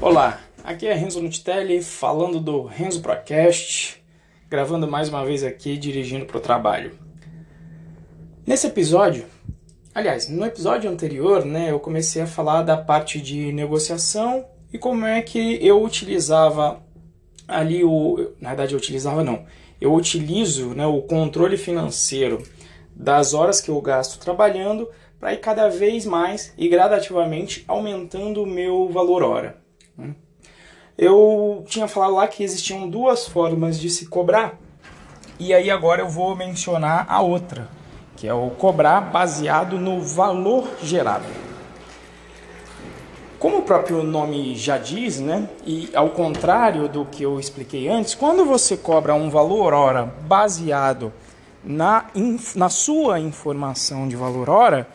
Olá, aqui é Renzo Nutitelli falando do Renzo Procast, gravando mais uma vez aqui dirigindo para o trabalho. Nesse episódio, aliás, no episódio anterior, né, eu comecei a falar da parte de negociação e como é que eu utilizava ali o, na verdade eu utilizava não, eu utilizo né, o controle financeiro das horas que eu gasto trabalhando para ir cada vez mais e gradativamente aumentando o meu valor hora. Eu tinha falado lá que existiam duas formas de se cobrar, e aí agora eu vou mencionar a outra, que é o cobrar baseado no valor gerado. Como o próprio nome já diz, né, e ao contrário do que eu expliquei antes, quando você cobra um valor hora baseado na, na sua informação de valor hora,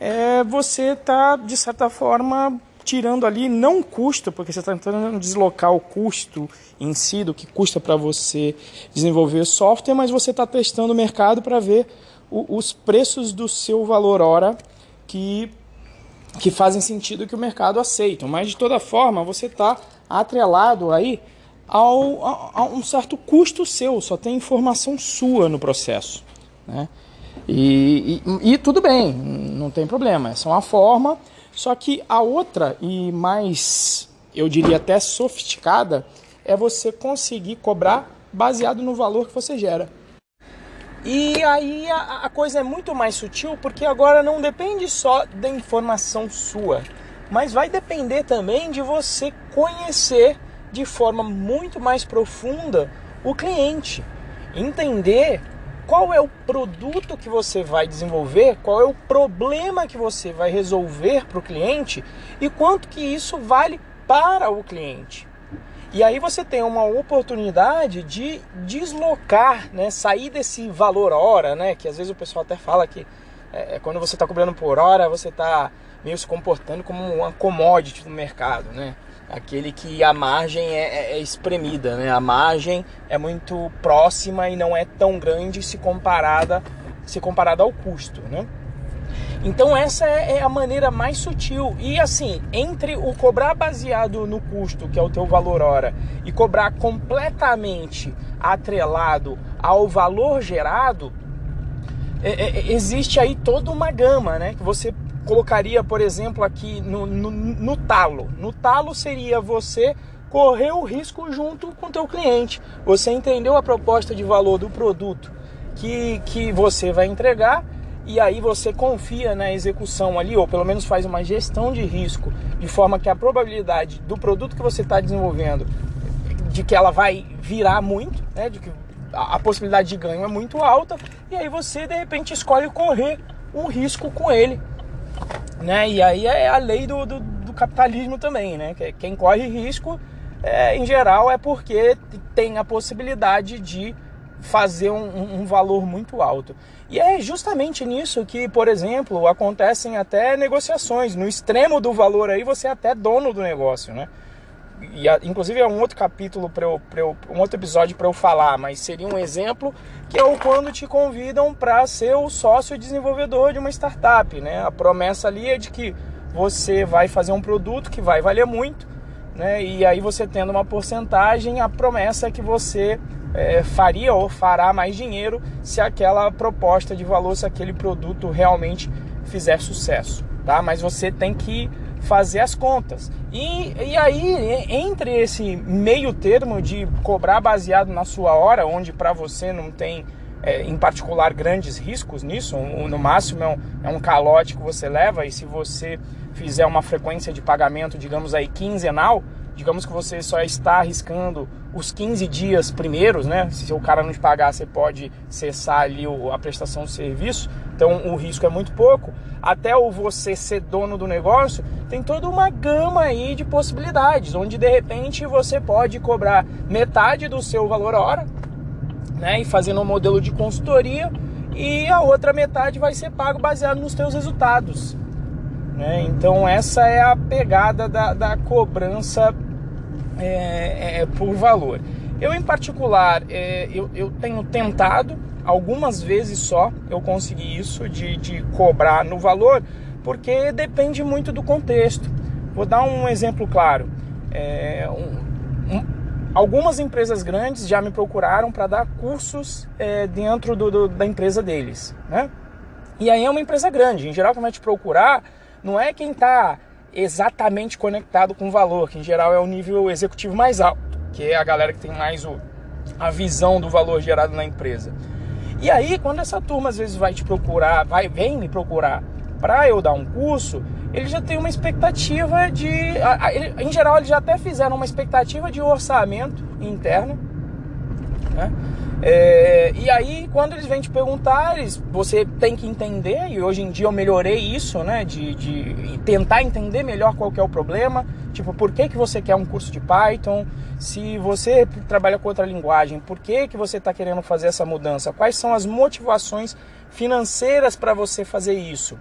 é, você está, de certa forma, tirando ali não custo, porque você está tentando deslocar o custo em si, do que custa para você desenvolver software, mas você está testando o mercado para ver o, os preços do seu valor hora que, que fazem sentido que o mercado aceita. Mas de toda forma, você está atrelado aí ao, a, a, um certo custo seu, só tem informação sua no processo. Né? E, e, e tudo bem, não tem problema, essa é uma forma só que a outra e mais, eu diria até sofisticada, é você conseguir cobrar baseado no valor que você gera. E aí a, a, coisa é muito mais sutil porque agora não depende só da informação sua, mas vai depender também de você conhecer de forma muito mais profunda o cliente, entender qual é o produto que você vai desenvolver, qual é o problema que você vai resolver para o cliente e quanto que isso vale para o cliente. E aí você tem uma oportunidade de deslocar, né, sair desse valor hora, né, que às vezes o pessoal até fala que é, é quando você está cobrando por hora, você está meio se comportando como uma commodity no mercado, né? Aquele que a margem é, é, é, espremida, né? A margem é muito próxima e não é tão grande se comparada se comparada ao custo, né? Então essa é, é a maneira mais sutil e assim entre o cobrar baseado no custo, que é o teu valor hora, e cobrar completamente atrelado ao valor gerado, é, é, existe aí toda uma gama, né? Que você colocaria, por exemplo, aqui no, no, no talo. No talo seria você correr o risco junto com o teu cliente. Você entendeu a proposta de valor do produto que, que você vai entregar e aí você confia na execução ali, ou pelo menos faz uma gestão de risco, de forma que a probabilidade do produto que você está desenvolvendo, de que ela vai virar muito, né, de que a possibilidade de ganho é muito alta, e aí você de repente escolhe correr um risco com ele né? E aí é a lei do, do, do capitalismo também, né? Quem corre risco, é, em geral, é porque tem a possibilidade de fazer um, um, valor muito alto. E é justamente nisso que, por exemplo, acontecem até negociações. No extremo do valor aí, você é até dono do negócio, né? E, inclusive é um outro capítulo para eu, eu, um outro episódio para eu falar, mas seria um exemplo que é o quando te convidam para ser o sócio desenvolvedor de uma startup, né? A promessa ali é de que você vai fazer um produto que vai valer muito, né? E aí você tendo uma porcentagem, a promessa é que você é, faria ou fará mais dinheiro se aquela proposta de valor, se aquele produto realmente fizer sucesso, tá? Mas você tem que fazer as contas. E, e aí, entre esse meio termo de cobrar baseado na sua hora, onde para você não tem, é, em particular, grandes riscos nisso, no máximo é um, é um calote que você leva, e se você fizer uma frequência de pagamento, digamos aí, quinzenal, digamos que você só está arriscando os 15 dias primeiros, né? Se o cara não te pagar, você pode cessar ali a prestação do serviço. Então o risco é muito pouco. Até o você ser dono do negócio, tem toda uma gama aí de possibilidades, onde de repente você pode cobrar metade do seu valor hora, né? E fazendo um modelo de consultoria, e a outra metade vai ser pago baseado nos teus resultados. Né? Então essa é a pegada da, da cobrança é, é, por valor. Eu em particular, é, eu, eu tenho tentado algumas vezes só eu consegui isso de, de cobrar no valor, porque depende muito do contexto. Vou dar um exemplo claro. É, um, um, algumas empresas grandes já me procuraram para dar cursos é, dentro do, do, da empresa deles, né? E aí é uma empresa grande. Em geral, quando vai te procurar, não é quem está exatamente conectado com o valor, que em geral é o nível executivo mais alto, que é a galera que tem mais o, a visão do valor gerado na empresa. E aí, quando essa turma às vezes vai te procurar, vai vem me procurar para eu dar um curso, ele já tem uma expectativa de. Em geral, eles já até fizeram uma expectativa de orçamento interno. Né? É, e aí, quando eles vêm te perguntar, eles, você tem que entender, e hoje em dia eu melhorei isso, né? De, de tentar entender melhor qual é o problema. Tipo, por que, que você quer um curso de Python? Se você trabalha com outra linguagem, por que, que você está querendo fazer essa mudança? Quais são as motivações financeiras para você fazer isso?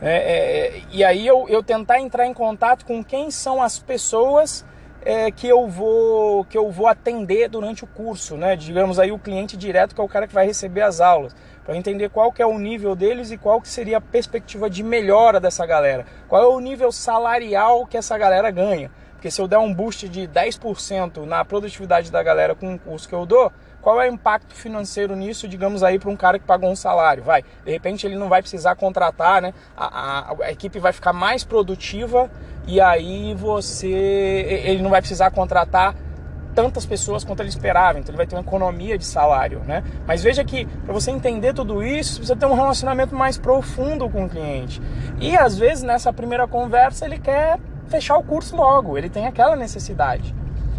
É, é, e aí eu, eu tentar entrar em contato com quem são as pessoas é, que eu vou que eu vou atender durante o curso, né? Digamos aí o cliente direto que é o cara que vai receber as aulas, para entender qual que é o nível deles e qual que seria a perspectiva de melhora dessa galera, qual é o nível salarial que essa galera ganha. Porque se eu der um boost de 10% na produtividade da galera com o curso que eu dou, qual é o impacto financeiro nisso, digamos aí, para um cara que pagou um salário? Vai, de repente ele não vai precisar contratar, né? A, a, a, equipe vai ficar mais produtiva e aí você. Ele não vai precisar contratar tantas pessoas quanto ele esperava, então ele vai ter uma economia de salário, né? Mas veja que para você entender tudo isso, você precisa ter um relacionamento mais profundo com o cliente. E às vezes nessa primeira conversa ele quer fechar o curso logo, ele tem aquela necessidade.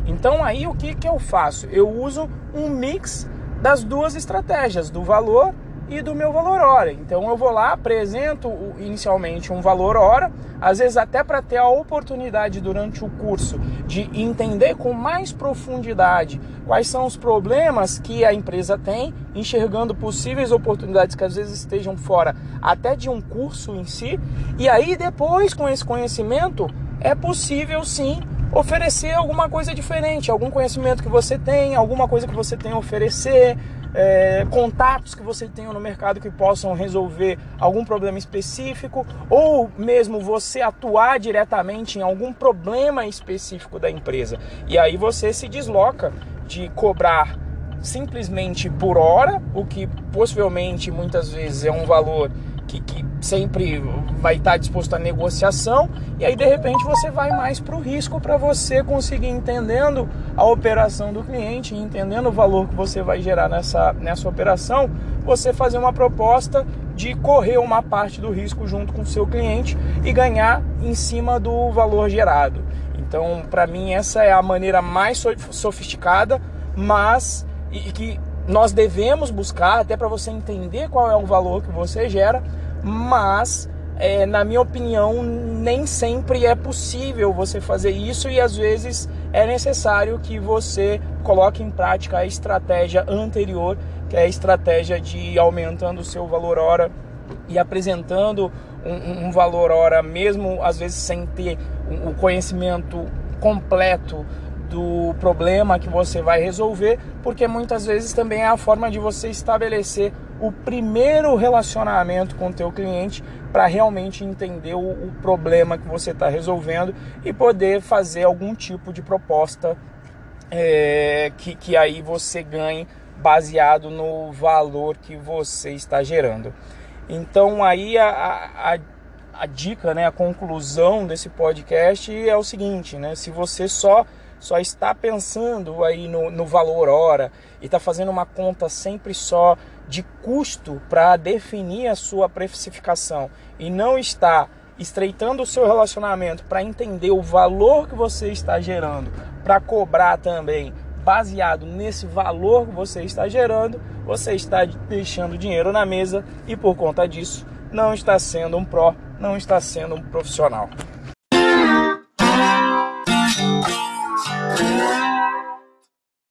Então aí o que, que eu faço? Eu uso um mix das duas estratégias, do valor e do meu valor hora. Então eu vou lá, apresento inicialmente um valor hora, às vezes até para ter a oportunidade durante o curso de entender com mais profundidade quais são os problemas que a empresa tem, enxergando possíveis oportunidades que às vezes estejam fora até de um curso em si. E aí depois com esse conhecimento é possível sim oferecer alguma coisa diferente, algum conhecimento que você tem, alguma coisa que você tem a oferecer, é, contatos que você tenha no mercado que possam resolver algum problema específico, ou mesmo você atuar diretamente em algum problema específico da empresa. E aí você se desloca de cobrar simplesmente por hora, o que possivelmente muitas vezes é um valor que, que sempre vai estar disposto à negociação e aí de repente você vai mais para o risco para você conseguir entendendo a operação do cliente, entendendo o valor que você vai gerar nessa, nessa operação, você fazer uma proposta de correr uma parte do risco junto com o seu cliente e ganhar em cima do valor gerado. Então, para mim essa é a maneira mais sofisticada, mas e que nós devemos buscar até para você entender qual é o valor que você gera, mas é, na minha opinião nem sempre é possível você fazer isso e às vezes é necessário que você coloque em prática a estratégia anterior, que é a estratégia de aumentando o seu valor hora e apresentando um, um valor hora, mesmo às vezes sem ter o conhecimento completo do problema que você vai resolver, porque muitas vezes também é a forma de você estabelecer o primeiro relacionamento com o teu cliente para realmente entender o, o, problema que você está resolvendo e poder fazer algum tipo de proposta é, que, que aí você ganhe baseado no valor que você está gerando. Então aí a, a, a dica, né, a conclusão desse podcast é o seguinte, né? Se você só só está pensando aí no, no valor hora e está fazendo uma conta sempre só de custo para definir a sua precificação e não está estreitando o seu relacionamento para entender o valor que você está gerando, para cobrar também baseado nesse valor que você está gerando, você está deixando dinheiro na mesa e por conta disso não está sendo um pró, não está sendo um profissional.